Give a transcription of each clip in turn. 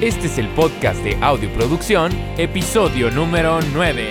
Este es el podcast de Audioproducción, episodio número 9.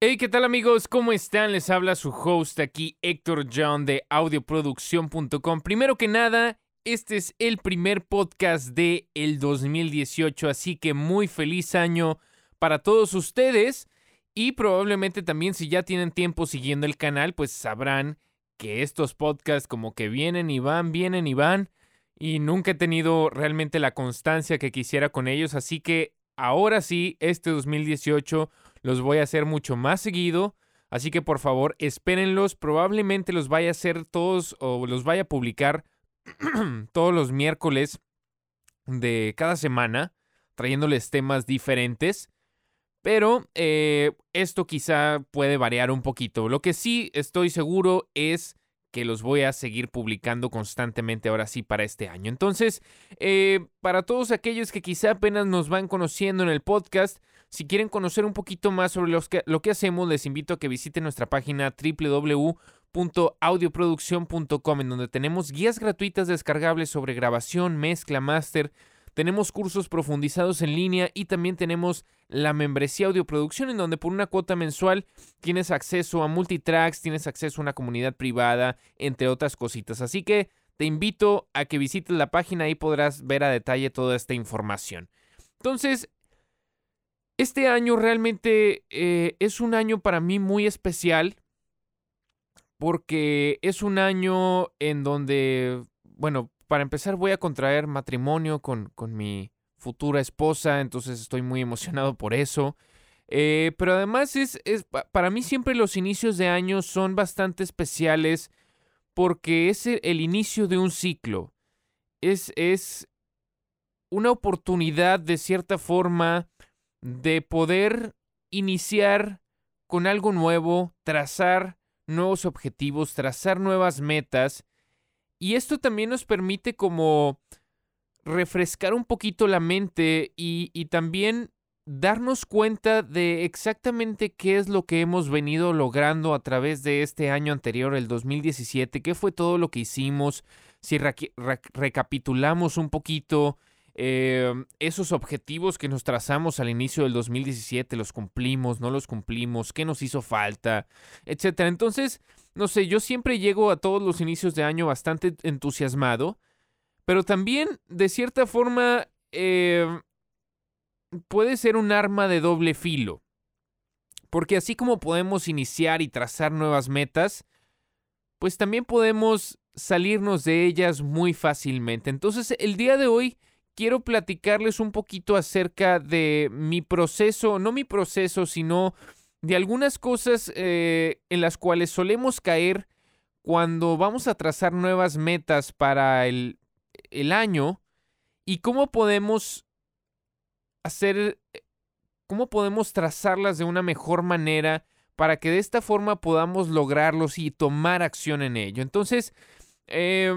Hey, ¿qué tal amigos? ¿Cómo están? Les habla su host aquí, Héctor John de audioproducción.com. Primero que nada, este es el primer podcast de el 2018, así que muy feliz año para todos ustedes y probablemente también si ya tienen tiempo siguiendo el canal, pues sabrán que estos podcasts como que vienen y van, vienen y van y nunca he tenido realmente la constancia que quisiera con ellos, así que ahora sí, este 2018 los voy a hacer mucho más seguido. Así que por favor, espérenlos. Probablemente los vaya a hacer todos o los vaya a publicar todos los miércoles de cada semana, trayéndoles temas diferentes. Pero eh, esto quizá puede variar un poquito. Lo que sí estoy seguro es que los voy a seguir publicando constantemente ahora sí para este año. Entonces, eh, para todos aquellos que quizá apenas nos van conociendo en el podcast, si quieren conocer un poquito más sobre lo que hacemos, les invito a que visiten nuestra página www.audioproducción.com en donde tenemos guías gratuitas descargables sobre grabación, mezcla, máster, tenemos cursos profundizados en línea y también tenemos la membresía audioproducción en donde por una cuota mensual tienes acceso a multitracks, tienes acceso a una comunidad privada, entre otras cositas. Así que te invito a que visites la página y podrás ver a detalle toda esta información. Entonces, este año realmente eh, es un año para mí muy especial porque es un año en donde, bueno, para empezar voy a contraer matrimonio con, con mi futura esposa, entonces estoy muy emocionado por eso. Eh, pero además es, es, para mí siempre los inicios de año son bastante especiales porque es el inicio de un ciclo. Es, es una oportunidad de cierta forma de poder iniciar con algo nuevo, trazar nuevos objetivos, trazar nuevas metas y esto también nos permite como refrescar un poquito la mente y, y, también darnos cuenta de exactamente qué es lo que hemos venido logrando a través de este año anterior, el 2017, qué fue todo lo que hicimos, si recapitulamos un poquito eh, esos objetivos que nos trazamos al inicio del 2017, los cumplimos, no los cumplimos, qué nos hizo falta, etcétera. Entonces, no sé, yo siempre llego a todos los inicios de año bastante entusiasmado, pero también, de cierta forma, eh, puede ser un arma de doble filo. Porque así como podemos iniciar y trazar nuevas metas, pues también podemos salirnos de ellas muy fácilmente. Entonces, el día de hoy quiero platicarles un poquito acerca de mi proceso, no mi proceso, sino de algunas cosas eh, en las cuales solemos caer cuando vamos a trazar nuevas metas para el, el año y cómo podemos hacer, cómo podemos trazarlas de una mejor manera para que de esta forma podamos lograrlos y tomar acción en ello. Entonces, eh,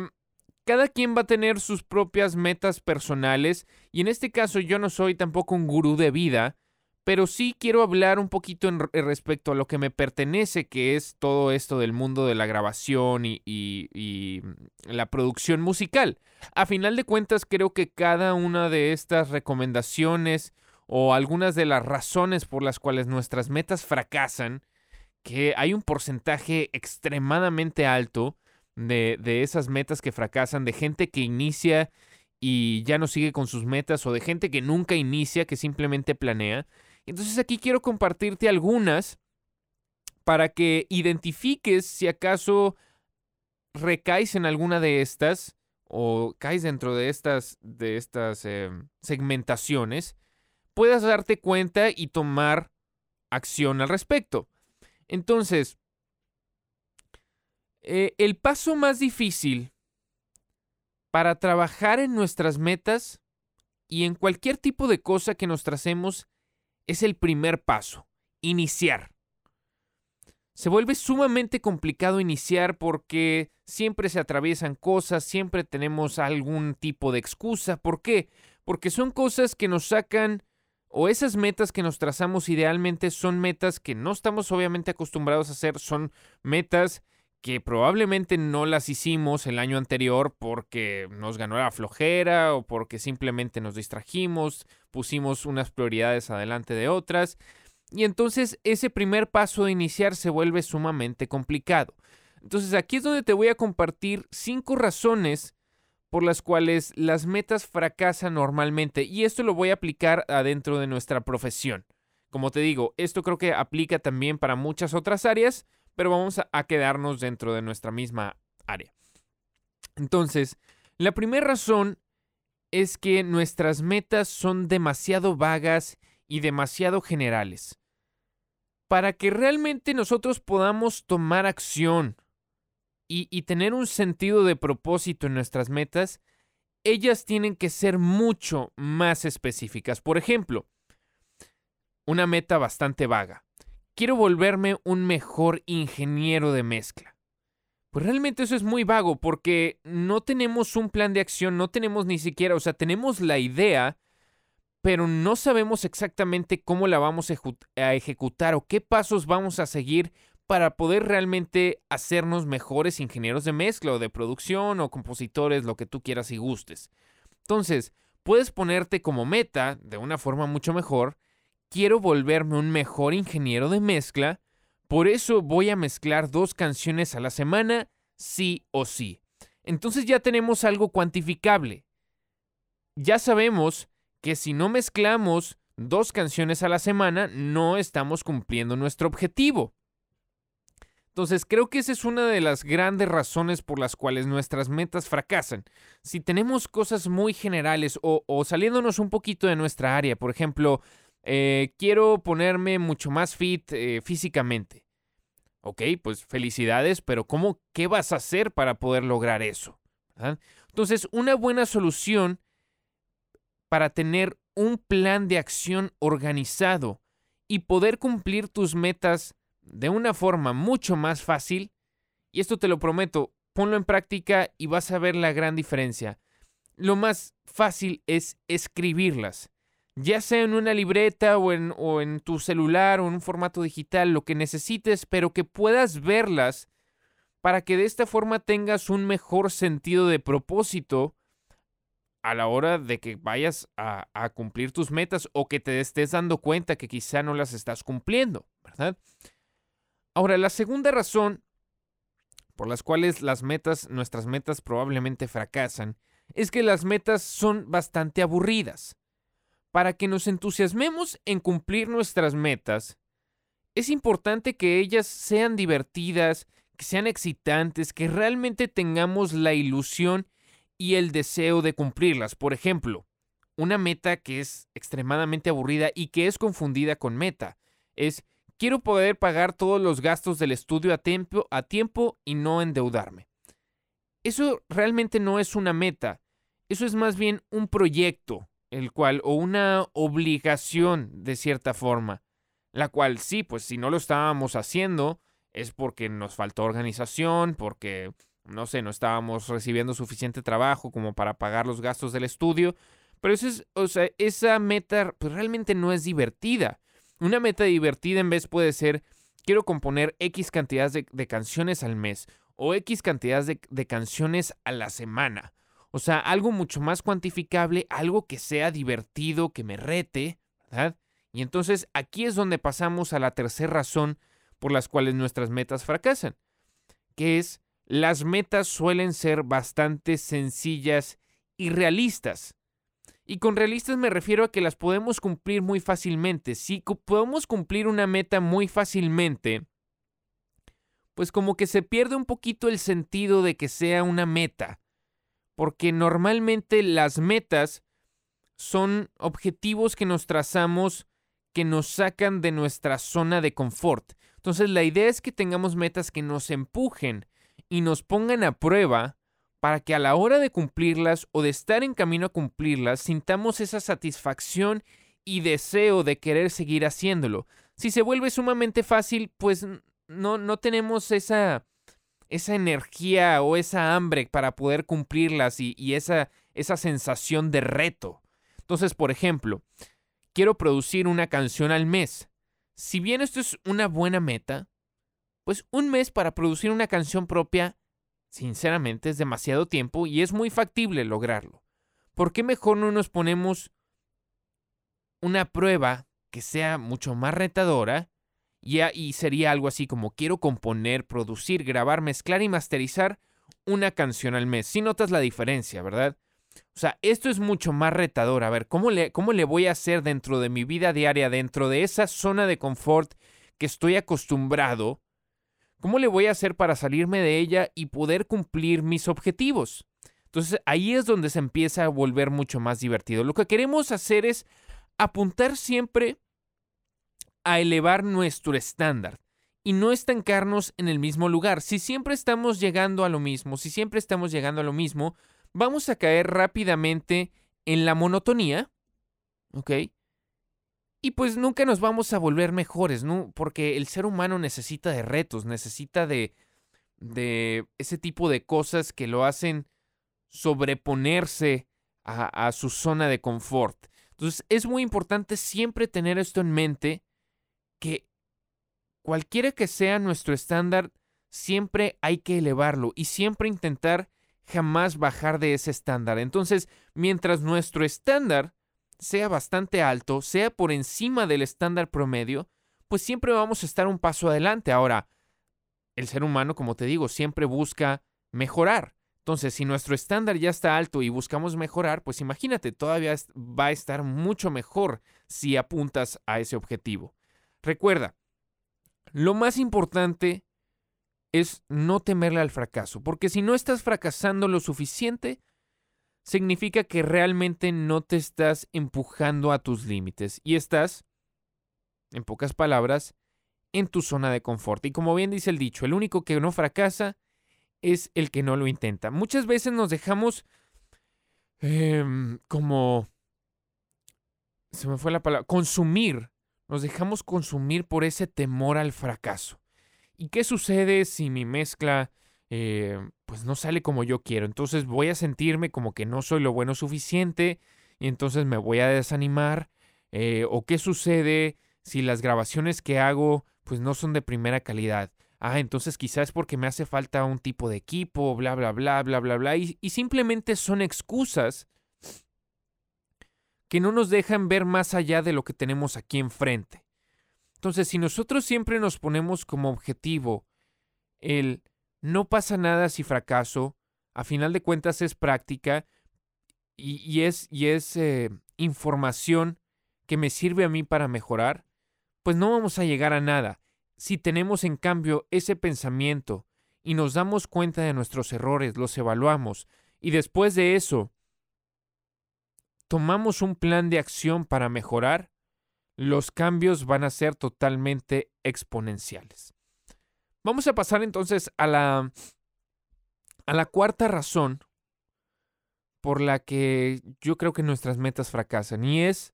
cada quien va a tener sus propias metas personales y en este caso yo no soy tampoco un gurú de vida, pero sí quiero hablar un poquito en, respecto a lo que me pertenece, que es todo esto del mundo de la grabación y, y, mm, la producción musical. A final de cuentas, creo que cada una de estas recomendaciones o algunas de las razones por las cuales nuestras metas fracasan, que hay un porcentaje extremadamente alto, de, esas metas que fracasan, de gente que inicia y ya no sigue con sus metas o de gente que nunca inicia, que simplemente planea. Entonces aquí quiero compartirte algunas para que identifiques si acaso recaes en alguna de estas o caes dentro de estas, de estas em, segmentaciones, puedas darte cuenta y tomar acción al respecto. Entonces, eh, el paso más difícil para trabajar en nuestras metas y en cualquier tipo de cosa que nos tracemos es el primer paso, iniciar. Se vuelve sumamente complicado iniciar porque siempre se atraviesan cosas, siempre tenemos algún tipo de excusa. ¿Por qué? Porque son cosas que nos sacan o esas metas que nos trazamos idealmente son metas que no estamos obviamente acostumbrados a hacer, son metas que probablemente no las hicimos el año anterior porque nos ganó la flojera o porque simplemente nos distrajimos, pusimos unas prioridades adelante de otras. Y entonces ese primer paso de iniciar se vuelve sumamente complicado. Entonces aquí es donde te voy a compartir cinco razones por las cuales las metas fracasan normalmente. Y esto lo voy a aplicar adentro de nuestra profesión. Como te digo, esto creo que aplica también para muchas otras áreas, pero vamos a, quedarnos dentro de nuestra misma área. Entonces, la primera razón es que nuestras metas son demasiado vagas y demasiado generales. Para que realmente nosotros podamos tomar acción y, tener un sentido de propósito en nuestras metas, ellas tienen que ser mucho más específicas. Por ejemplo, una meta bastante vaga. Quiero volverme un mejor ingeniero de mezcla. Pues realmente eso es muy vago porque no tenemos un plan de acción, no tenemos ni siquiera, o sea, tenemos la idea, pero no sabemos exactamente cómo la vamos a ejecutar o qué pasos vamos a seguir para poder realmente hacernos mejores ingenieros de mezcla o de producción o compositores, lo que tú quieras y gustes. Entonces, puedes ponerte como meta, de una forma mucho mejor, quiero volverme un mejor ingeniero de mezcla, por eso voy a mezclar dos canciones a la semana, sí o sí. Entonces ya tenemos algo cuantificable. Ya sabemos que si no mezclamos dos canciones a la semana, no estamos cumpliendo nuestro objetivo. Entonces creo que esa es una de las grandes razones por las cuales nuestras metas fracasan. Si tenemos cosas muy generales o, o saliéndonos un poquito de nuestra área, por ejemplo, eh, quiero ponerme mucho más fit eh, físicamente. Ok, pues felicidades, pero ¿cómo, qué vas a hacer para poder lograr eso? Entonces, una buena solución para tener un plan de acción organizado y poder cumplir tus metas de una forma mucho más fácil, y esto te lo prometo, ponlo en práctica y vas a ver la gran diferencia. Lo más fácil es escribirlas ya sea en una libreta o en, tu celular o en un formato digital, lo que necesites, pero que puedas verlas para que de esta forma tengas un mejor sentido de propósito a la hora de que vayas a, a, cumplir tus metas o que te estés dando cuenta que quizá no las estás cumpliendo, ¿verdad? Ahora, la segunda razón por las cuales las metas, nuestras metas probablemente fracasan, es que las metas son bastante aburridas. Para que nos entusiasmemos en cumplir nuestras metas, es importante que ellas sean divertidas, que sean excitantes, que realmente tengamos la ilusión y el deseo de cumplirlas. Por ejemplo, una meta que es extremadamente aburrida y que es confundida con meta es quiero poder pagar todos los gastos del estudio a tiempo, a tiempo y no endeudarme. Eso realmente no es una meta, eso es más bien un proyecto, el cual, o una obligación de cierta forma, la cual sí, pues si no lo estábamos haciendo, es porque nos faltó organización, porque, no sé, no estábamos recibiendo suficiente trabajo como para pagar los gastos del estudio, pero eso es, o sea, esa meta pues realmente no es divertida. Una meta divertida en vez puede ser, quiero componer X cantidades de, canciones al mes o X cantidades de canciones a la semana o sea, algo mucho más cuantificable, algo que sea divertido, que me rete, ¿verdad? Y entonces aquí es donde pasamos a la tercera razón por las cuales nuestras metas fracasan, que es las metas suelen ser bastante sencillas y realistas. Y con realistas me refiero a que las podemos cumplir muy fácilmente. Si podemos cumplir una meta muy fácilmente, pues como que se pierde un poquito el sentido de que sea una meta porque normalmente las metas son objetivos que nos trazamos que nos sacan de nuestra zona de confort. Entonces la idea es que tengamos metas que nos empujen y nos pongan a prueba para que a la hora de cumplirlas o de estar en camino a cumplirlas sintamos esa satisfacción y deseo de querer seguir haciéndolo. Si se vuelve sumamente fácil, pues no, no tenemos esa, esa energía o esa hambre para poder cumplirlas y, esa, esa sensación de reto. Entonces, por ejemplo, quiero producir una canción al mes. Si bien esto es una buena meta, pues un mes para producir una canción propia, sinceramente es demasiado tiempo y es muy factible lograrlo. ¿Por qué mejor no nos ponemos una prueba que sea mucho más retadora y, y sería algo así como quiero componer, producir, grabar, mezclar y masterizar una canción al mes. Si notas la diferencia, ¿verdad? O sea, esto es mucho más retador. A ver, ¿cómo le, ¿cómo le voy a hacer dentro de mi vida diaria, dentro de esa zona de confort que estoy acostumbrado? ¿Cómo le voy a hacer para salirme de ella y poder cumplir mis objetivos? Entonces ahí es donde se empieza a volver mucho más divertido. Lo que queremos hacer es apuntar siempre a elevar nuestro estándar y no estancarnos en el mismo lugar. Si siempre estamos llegando a lo mismo, si siempre estamos llegando a lo mismo, vamos a caer rápidamente en la monotonía, ¿ok? Y pues nunca nos vamos a volver mejores, ¿no? Porque el ser humano necesita de retos, necesita de, de ese tipo de cosas que lo hacen sobreponerse a, a su zona de confort. Entonces es muy importante siempre tener esto en mente, que cualquiera que sea nuestro estándar, siempre hay que elevarlo y siempre intentar jamás bajar de ese estándar. Entonces, mientras nuestro estándar sea bastante alto, sea por encima del estándar promedio, pues siempre vamos a estar un paso adelante. Ahora, el ser humano, como te digo, siempre busca mejorar. Entonces, si nuestro estándar ya está alto y buscamos mejorar, pues imagínate, todavía va a estar mucho mejor si apuntas a ese objetivo. Recuerda, lo más importante es no temerle al fracaso, porque si no estás fracasando lo suficiente, significa que realmente no te estás empujando a tus límites y estás, en pocas palabras, en tu zona de confort. Y como bien dice el dicho, el único que no fracasa es el que no lo intenta. Muchas veces nos dejamos em, como... Se me fue la palabra. Consumir. Nos dejamos consumir por ese temor al fracaso. ¿Y qué sucede si mi mezcla eh, pues no sale como yo quiero? Entonces voy a sentirme como que no soy lo bueno suficiente y entonces me voy a desanimar. Eh, ¿O qué sucede si las grabaciones que hago pues no son de primera calidad? Ah, entonces quizás porque me hace falta un tipo de equipo, bla, bla, bla, bla, bla, bla. Y, y simplemente son excusas que no nos dejan ver más allá de lo que tenemos aquí enfrente. Entonces, si nosotros siempre nos ponemos como objetivo el no pasa nada si fracaso, a final de cuentas es práctica y, es, eh, información que me sirve a mí para mejorar, pues no vamos a llegar a nada. Si tenemos en cambio ese pensamiento y nos damos cuenta de nuestros errores, los evaluamos y después de eso tomamos un plan de acción para mejorar, los cambios van a ser totalmente exponenciales. Vamos a pasar entonces a la, a la cuarta razón por la que yo creo que nuestras metas fracasan y es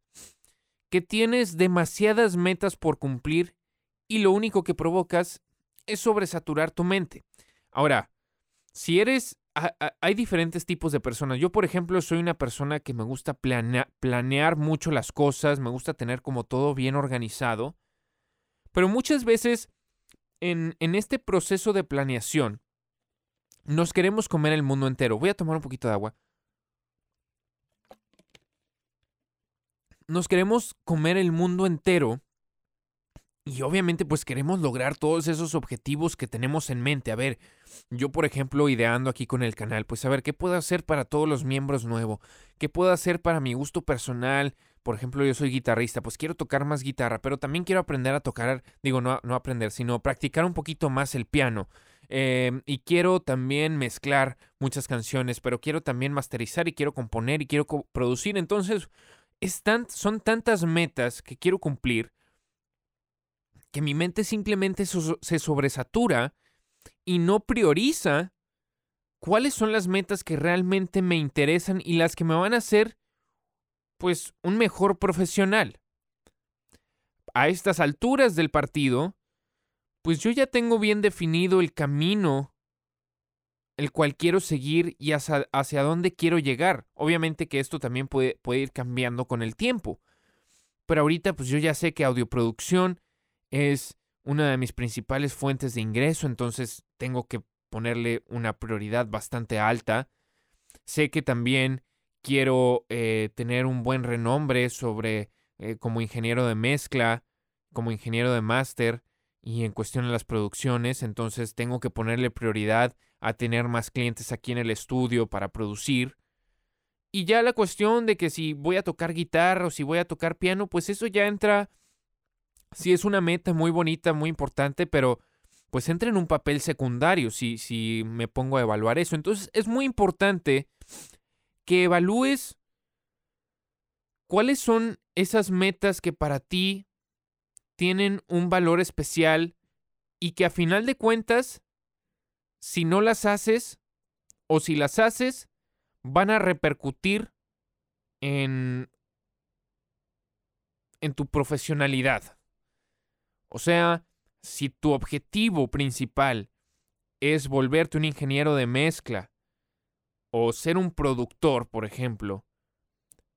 que tienes demasiadas metas por cumplir y lo único que provocas es sobresaturar tu mente. Ahora, si eres hay diferentes tipos de personas. Yo, por ejemplo, soy una persona que me gusta planear mucho las cosas, me gusta tener como todo bien organizado, pero muchas veces en, en este proceso de planeación nos queremos comer el mundo entero. Voy a tomar un poquito de agua. Nos queremos comer el mundo entero y obviamente pues queremos lograr todos esos objetivos que tenemos en mente. A ver, yo por ejemplo ideando aquí con el canal, pues a ver, ¿qué puedo hacer para todos los miembros nuevos? ¿Qué puedo hacer para mi gusto personal? Por ejemplo, yo soy guitarrista, pues quiero tocar más guitarra, pero también quiero aprender a tocar, digo, no, no aprender, sino practicar un poquito más el piano. Em, y quiero también mezclar muchas canciones, pero quiero también masterizar y quiero componer y quiero producir. Entonces, son tantas metas que quiero cumplir que mi mente simplemente se sobresatura y no prioriza cuáles son las metas que realmente me interesan y las que me van a hacer, pues, un mejor profesional. A estas alturas del partido, pues yo ya tengo bien definido el camino el cual quiero seguir y hacia, hacia dónde quiero llegar. Obviamente que esto también puede, puede ir cambiando con el tiempo. Pero ahorita pues yo ya sé que audioproducción es una de mis principales fuentes de ingreso, entonces tengo que ponerle una prioridad bastante alta. Sé que también quiero eh, tener un buen renombre sobre eh, como ingeniero de mezcla, como ingeniero de máster y en cuestión de las producciones, entonces tengo que ponerle prioridad a tener más clientes aquí en el estudio para producir. Y ya la cuestión de que si voy a tocar guitarra o si voy a tocar piano, pues eso ya entra, si es una meta muy bonita, muy importante, pero pues entra en un papel secundario si, si me pongo a evaluar eso. Entonces es muy importante que evalúes cuáles son esas metas que para ti tienen un valor especial y que a final de cuentas, si no las haces o si las haces, van a repercutir en, en tu profesionalidad. O sea, si tu objetivo principal es volverte un ingeniero de mezcla o ser un productor, por ejemplo,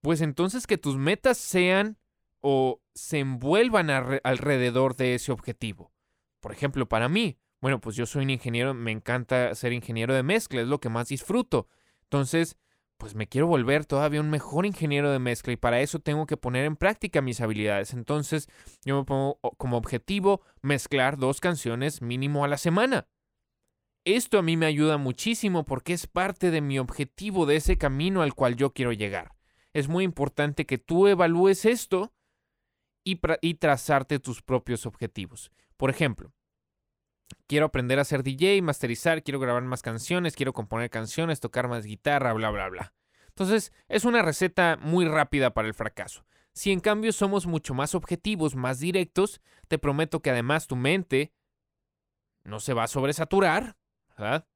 pues entonces que tus metas sean o se envuelvan alrededor de ese objetivo. Por ejemplo, para mí, bueno, pues yo soy un ingeniero, me encanta ser ingeniero de mezcla, es lo que más disfruto. Entonces, pues me quiero volver todavía un mejor ingeniero de mezcla y para eso tengo que poner en práctica mis habilidades. Entonces, yo me pongo como objetivo mezclar dos canciones mínimo a la semana. Esto a mí me ayuda muchísimo porque es parte de mi objetivo, de ese camino al cual yo quiero llegar. Es muy importante que tú evalúes esto y, trazarte tus propios objetivos. Por ejemplo, quiero aprender a ser DJ, masterizar, quiero grabar más canciones, quiero componer canciones, tocar más guitarra, bla, bla, bla. Entonces, es una receta muy rápida para el fracaso. Si en cambio somos mucho más objetivos, más directos, te prometo que además tu mente no se va a sobresaturar, ¿verdad?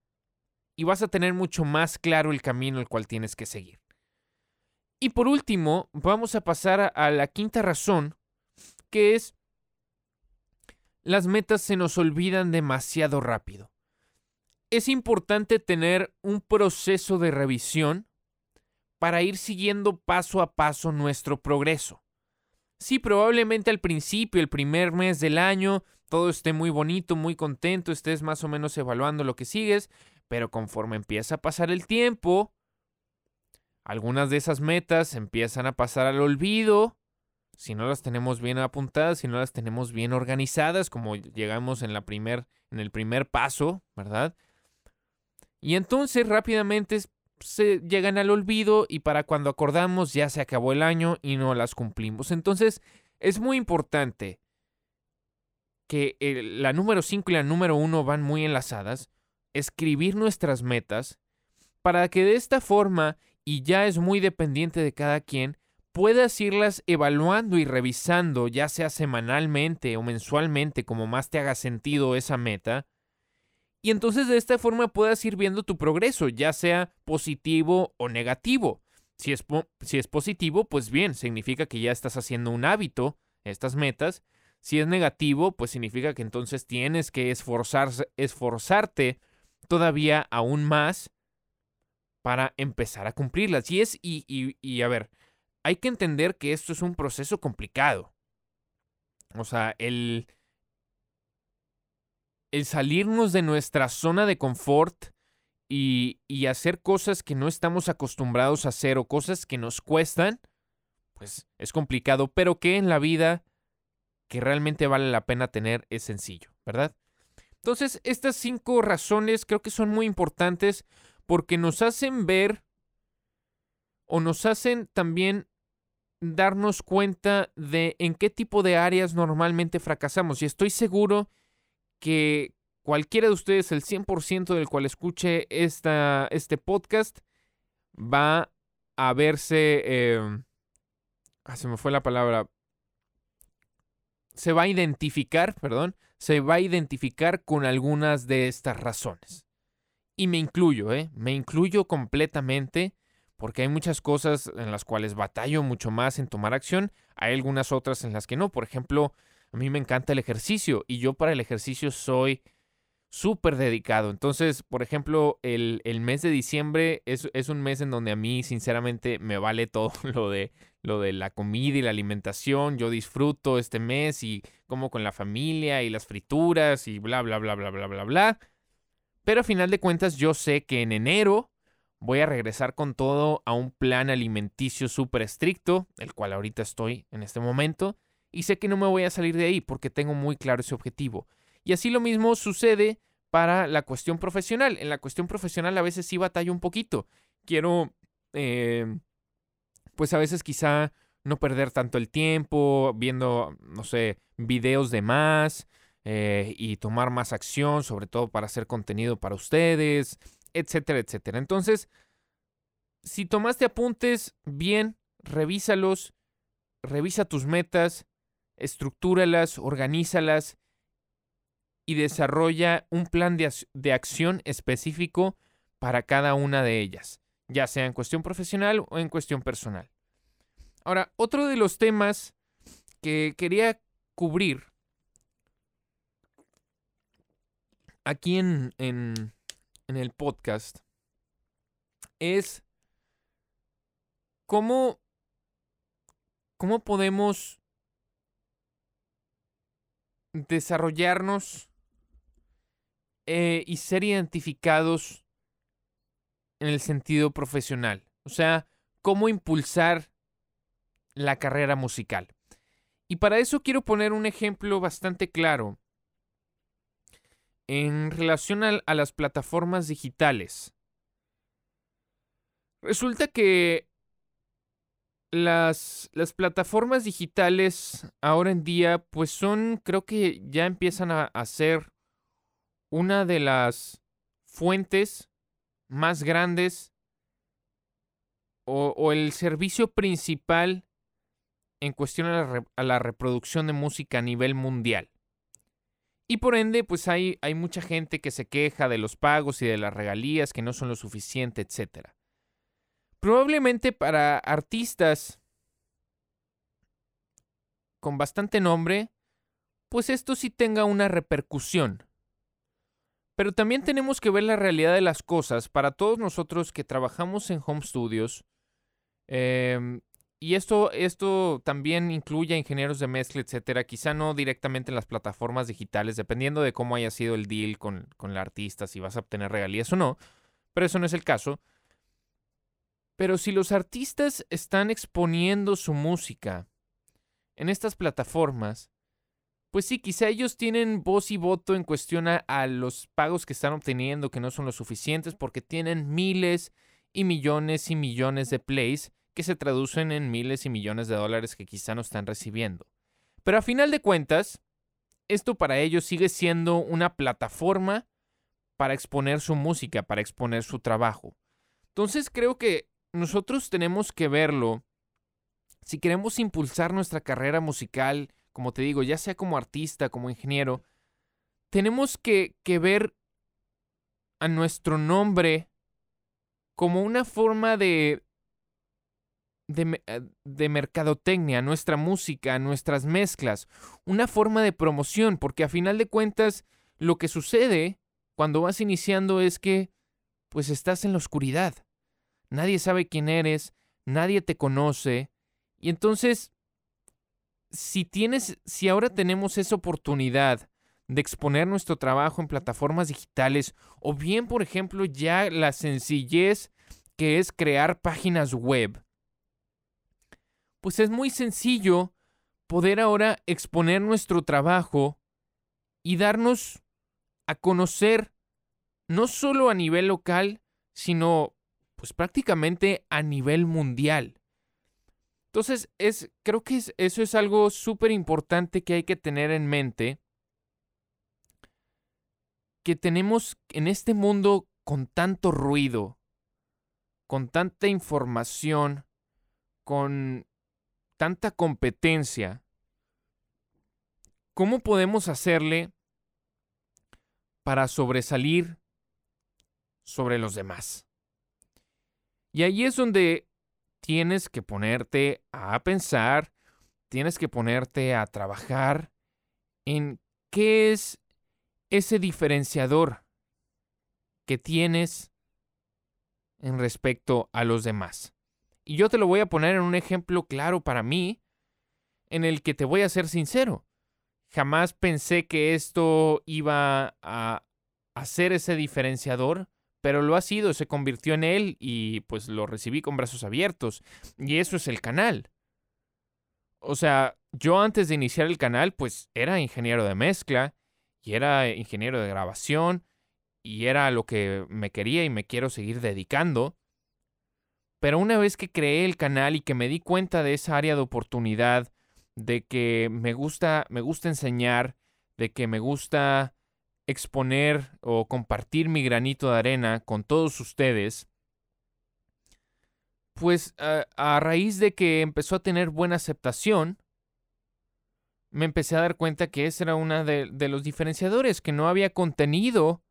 Y vas a tener mucho más claro el camino el cual tienes que seguir. Y por último, vamos a pasar a la quinta razón que es las metas se nos olvidan demasiado rápido. Es importante tener un proceso de revisión para ir siguiendo paso a paso nuestro progreso. Sí, probablemente al principio, el primer mes del año, todo esté muy bonito, muy contento, estés más o menos evaluando lo que sigues, pero conforme empieza a pasar el tiempo, algunas de esas metas empiezan a pasar al olvido si no las tenemos bien apuntadas, si no las tenemos bien organizadas, como llegamos en, la primer, en el primer paso, ¿verdad? Y entonces rápidamente se llegan al olvido y para cuando acordamos ya se acabó el año y no las cumplimos. Entonces es muy importante que la número 5 y la número 1 van muy enlazadas, escribir nuestras metas para que de esta forma, y ya es muy dependiente de cada quien, puedas irlas evaluando y revisando, ya sea semanalmente o mensualmente, como más te haga sentido esa meta. Y entonces de esta forma puedas ir viendo tu progreso, ya sea positivo o negativo. Si es, si es positivo, pues bien, significa que ya estás haciendo un hábito, estas metas. Si es negativo, pues significa que entonces tienes que esforzarse, esforzarte todavía aún más para empezar a cumplirlas. Y es, y, y, y a ver, hay que entender que esto es un proceso complicado. O sea, el, el salirnos de nuestra zona de confort y, y, hacer cosas que no estamos acostumbrados a hacer o cosas que nos cuestan, pues es complicado, pero que en la vida que realmente vale la pena tener es sencillo, ¿verdad? Entonces, estas cinco razones creo que son muy importantes porque nos hacen ver o nos hacen también darnos cuenta de en qué tipo de áreas normalmente fracasamos. Y estoy seguro que cualquiera de ustedes, el 100% del cual escuche esta, este podcast, va a verse... Eh, se me fue la palabra. Se va a identificar, perdón, se va a identificar con algunas de estas razones. Y me incluyo, ¿eh? Me incluyo completamente porque hay muchas cosas en las cuales batallo mucho más en tomar acción, hay algunas otras en las que no. Por ejemplo, a mí me encanta el ejercicio y yo para el ejercicio soy súper dedicado. Entonces, por ejemplo, el, mes de diciembre es, es, un mes en donde a mí, sinceramente, me vale todo lo de, lo de la comida y la alimentación. Yo disfruto este mes y como con la familia y las frituras y bla, bla, bla, bla, bla, bla, bla. Pero a final de cuentas, yo sé que en enero voy a regresar con todo a un plan alimenticio súper estricto, el cual ahorita estoy en este momento, y sé que no me voy a salir de ahí porque tengo muy claro ese objetivo. Y así lo mismo sucede para la cuestión profesional. En la cuestión profesional a veces sí batallo un poquito. Quiero, eh, pues a veces quizá no perder tanto el tiempo viendo, no sé, videos de más eh, y tomar más acción, sobre todo para hacer contenido para ustedes, etcétera, etcétera. Entonces, si tomaste apuntes, bien, revísalos, revisa tus metas, estructúralas, organízalas y desarrolla un plan de, acción específico para cada una de ellas, ya sea en cuestión profesional o en cuestión personal. Ahora, otro de los temas que quería cubrir aquí en, en, en el podcast es cómo, cómo podemos desarrollarnos eh, y ser identificados en el sentido profesional. O sea, cómo impulsar la carrera musical. Y para eso quiero poner un ejemplo bastante claro en relación a, las plataformas digitales. Resulta que las, plataformas digitales ahora en día, pues son, creo que ya empiezan a, a ser una de las fuentes más grandes o, el servicio principal en cuestión a la, reproducción de música a nivel mundial. Y por ende, pues hay, hay mucha gente que se queja de los pagos y de las regalías que no son lo suficiente, etc. Probablemente para artistas con bastante nombre, pues esto sí tenga una repercusión. Pero también tenemos que ver la realidad de las cosas para todos nosotros que trabajamos en home studios. Em, y esto, esto también incluye a ingenieros de mezcla, etcétera. Quizá no directamente en las plataformas digitales, dependiendo de cómo haya sido el deal con, con el artista, si vas a obtener regalías o no. Pero eso no es el caso. Pero si los artistas están exponiendo su música en estas plataformas, pues sí, quizá ellos tienen voz y voto en cuestión a, los pagos que están obteniendo, que no son lo suficientes, porque tienen miles y millones y millones de plays que se traducen en miles y millones de dólares que quizá no están recibiendo. Pero a final de cuentas, esto para ellos sigue siendo una plataforma para exponer su música, para exponer su trabajo. Entonces creo que nosotros tenemos que verlo. Si queremos impulsar nuestra carrera musical, como te digo, ya sea como artista, como ingeniero, tenemos que, ver a nuestro nombre como una forma de, de, eh, de, mercadotecnia, nuestra música, nuestras mezclas, una forma de promoción, porque a final de cuentas lo que sucede cuando vas iniciando es que pues estás en la oscuridad. Nadie sabe quién eres, nadie te conoce, y entonces si tienes, si ahora tenemos esa oportunidad de exponer nuestro trabajo en plataformas digitales, o bien, por ejemplo, ya la sencillez que es crear páginas web, pues es muy sencillo poder ahora exponer nuestro trabajo y darnos a conocer no solo a nivel local, sino pues prácticamente a nivel mundial. Entonces, es, creo que eso es algo súper importante que hay que tener en mente. Que tenemos en este mundo con tanto ruido, con tanta información, con tanta competencia, ¿cómo podemos hacerle para sobresalir sobre los demás? Y ahí es donde tienes que ponerte a pensar, tienes que ponerte a trabajar en qué es ese diferenciador que tienes en respecto a los demás. Y yo te lo voy a poner en un ejemplo claro para mí, en el que te voy a ser sincero. Jamás pensé que esto iba a hacer ese diferenciador, pero lo ha sido, se convirtió en él y pues lo recibí con brazos abiertos. Y eso es el canal. O sea, yo antes de iniciar el canal, pues era ingeniero de mezcla y era ingeniero de grabación y era lo que me quería y me quiero seguir dedicando. Pero una vez que creé el canal y que me di cuenta de esa área de oportunidad, de que me gusta, me gusta enseñar, de que me gusta exponer o compartir mi granito de arena con todos ustedes, pues a, raíz de que empezó a tener buena aceptación, me empecé a dar cuenta que ese era uno de, de los diferenciadores, que no había contenido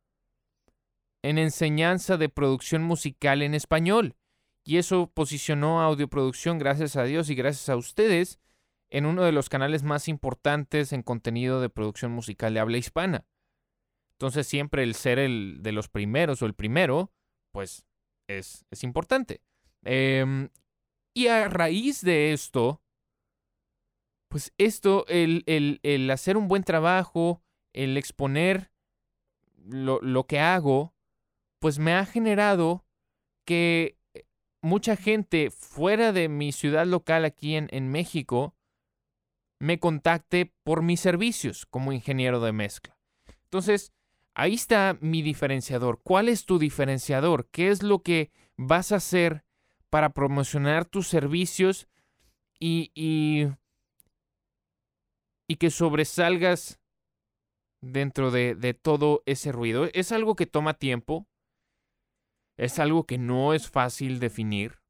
en enseñanza de producción musical en español. Y eso posicionó a Audioproducción, gracias a Dios y gracias a ustedes, en uno de los canales más importantes en contenido de producción musical de habla hispana. Entonces siempre el ser el de los primeros o el primero, pues es, es importante. Em, y a raíz de esto, pues esto, el, el, hacer un buen trabajo, el exponer lo, lo que hago, pues me ha generado que mucha gente fuera de mi ciudad local aquí en, México me contacte por mis servicios como ingeniero de mezcla. Entonces, ahí está mi diferenciador. ¿Cuál es tu diferenciador? ¿Qué es lo que vas a hacer para promocionar tus servicios y, y, y que sobresalgas dentro de, de, todo ese ruido? Es algo que toma tiempo, es algo que no es fácil definir.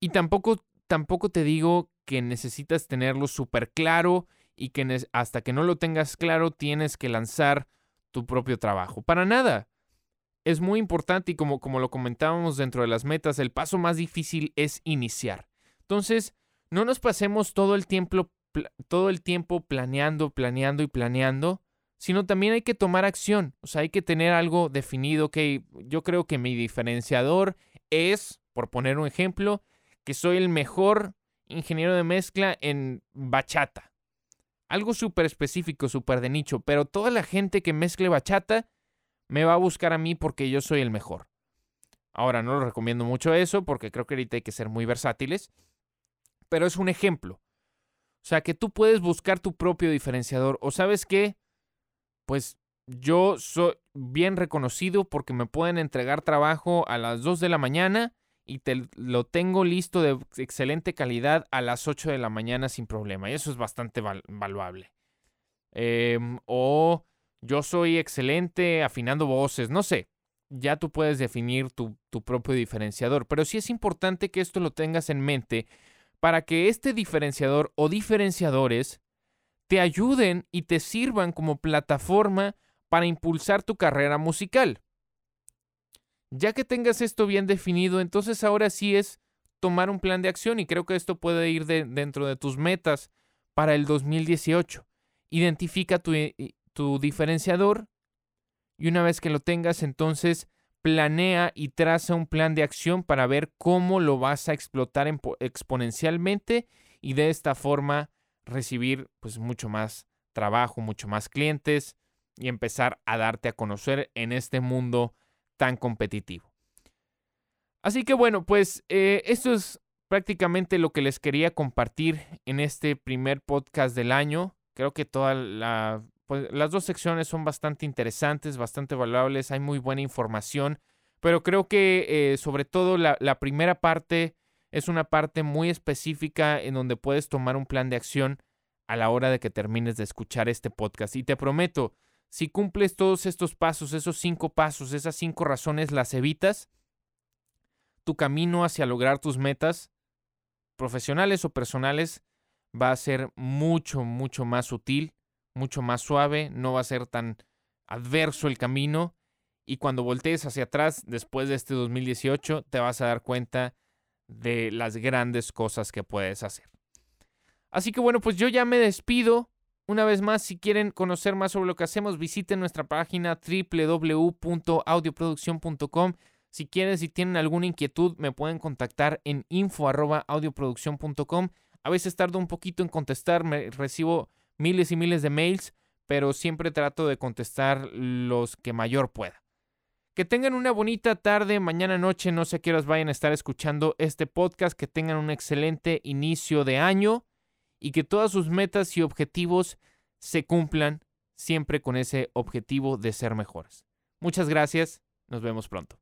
Y tampoco, tampoco te digo que necesitas tenerlo súper claro y que hasta que no lo tengas claro tienes que lanzar tu propio trabajo. Para nada. Es muy importante y como, como lo comentábamos dentro de las metas, el paso más difícil es iniciar. Entonces, no nos pasemos todo el tiempo, todo el tiempo planeando, planeando y planeando, sino también hay que tomar acción. O sea, hay que tener algo definido. Que yo creo que mi diferenciador es, por poner un ejemplo, que soy el mejor ingeniero de mezcla en bachata. Algo súper específico, súper de nicho, pero toda la gente que mezcle bachata me va a buscar a mí porque yo soy el mejor. Ahora, no lo recomiendo mucho eso porque creo que ahorita hay que ser muy versátiles, pero es un ejemplo. O sea, que tú puedes buscar tu propio diferenciador. O sabes qué, pues yo soy bien reconocido porque me pueden entregar trabajo a las 2 de la mañana y te lo tengo listo de excelente calidad a las 8 de la mañana sin problema. Y eso es bastante valuable. Em, o yo soy excelente afinando voces, no sé. Ya tú puedes definir tu, tu propio diferenciador. Pero sí es importante que esto lo tengas en mente para que este diferenciador o diferenciadores te ayuden y te sirvan como plataforma para impulsar tu carrera musical. Ya que tengas esto bien definido, entonces ahora sí es tomar un plan de acción y creo que esto puede ir dentro de tus metas para el 2018. Identifica tu, eh, tu diferenciador y una vez que lo tengas, entonces planea y traza un plan de acción para ver cómo lo vas a explotar exponencialmente y de esta forma recibir pues mucho más trabajo, mucho más clientes y empezar a darte a conocer en este mundo tan competitivo. Así que bueno, pues eh, esto es prácticamente lo que les quería compartir en este primer podcast del año. Creo que todas pues, las dos secciones son bastante interesantes, bastante valuables, hay muy buena información, pero creo que eh, sobre todo la primera parte es una parte muy específica en donde puedes tomar un plan de acción a la hora de que termines de escuchar este podcast. Y te prometo, si cumples todos estos pasos, esos cinco pasos, esas cinco razones las evitas, tu camino hacia lograr tus metas profesionales o personales va a ser mucho, mucho más sutil, mucho más suave, no va a ser tan adverso el camino y cuando voltees hacia atrás después de este 2018 te vas a dar cuenta de las grandes cosas que puedes hacer. Así que bueno, pues yo ya me despido Una vez más, si quieren conocer más sobre lo que hacemos, visiten nuestra página www.audioproducción.com. Si quieren, si tienen alguna inquietud, me pueden contactar en info.audioproducción.com. A veces tardo un poquito en contestar, me recibo miles y miles de mails, pero siempre trato de contestar los que mayor pueda. Que tengan una bonita tarde, mañana noche, no sé a qué horas vayan a estar escuchando este podcast, que tengan un excelente inicio de año y que todas sus metas y objetivos se cumplan siempre con ese objetivo de ser mejores. Muchas gracias, nos vemos pronto.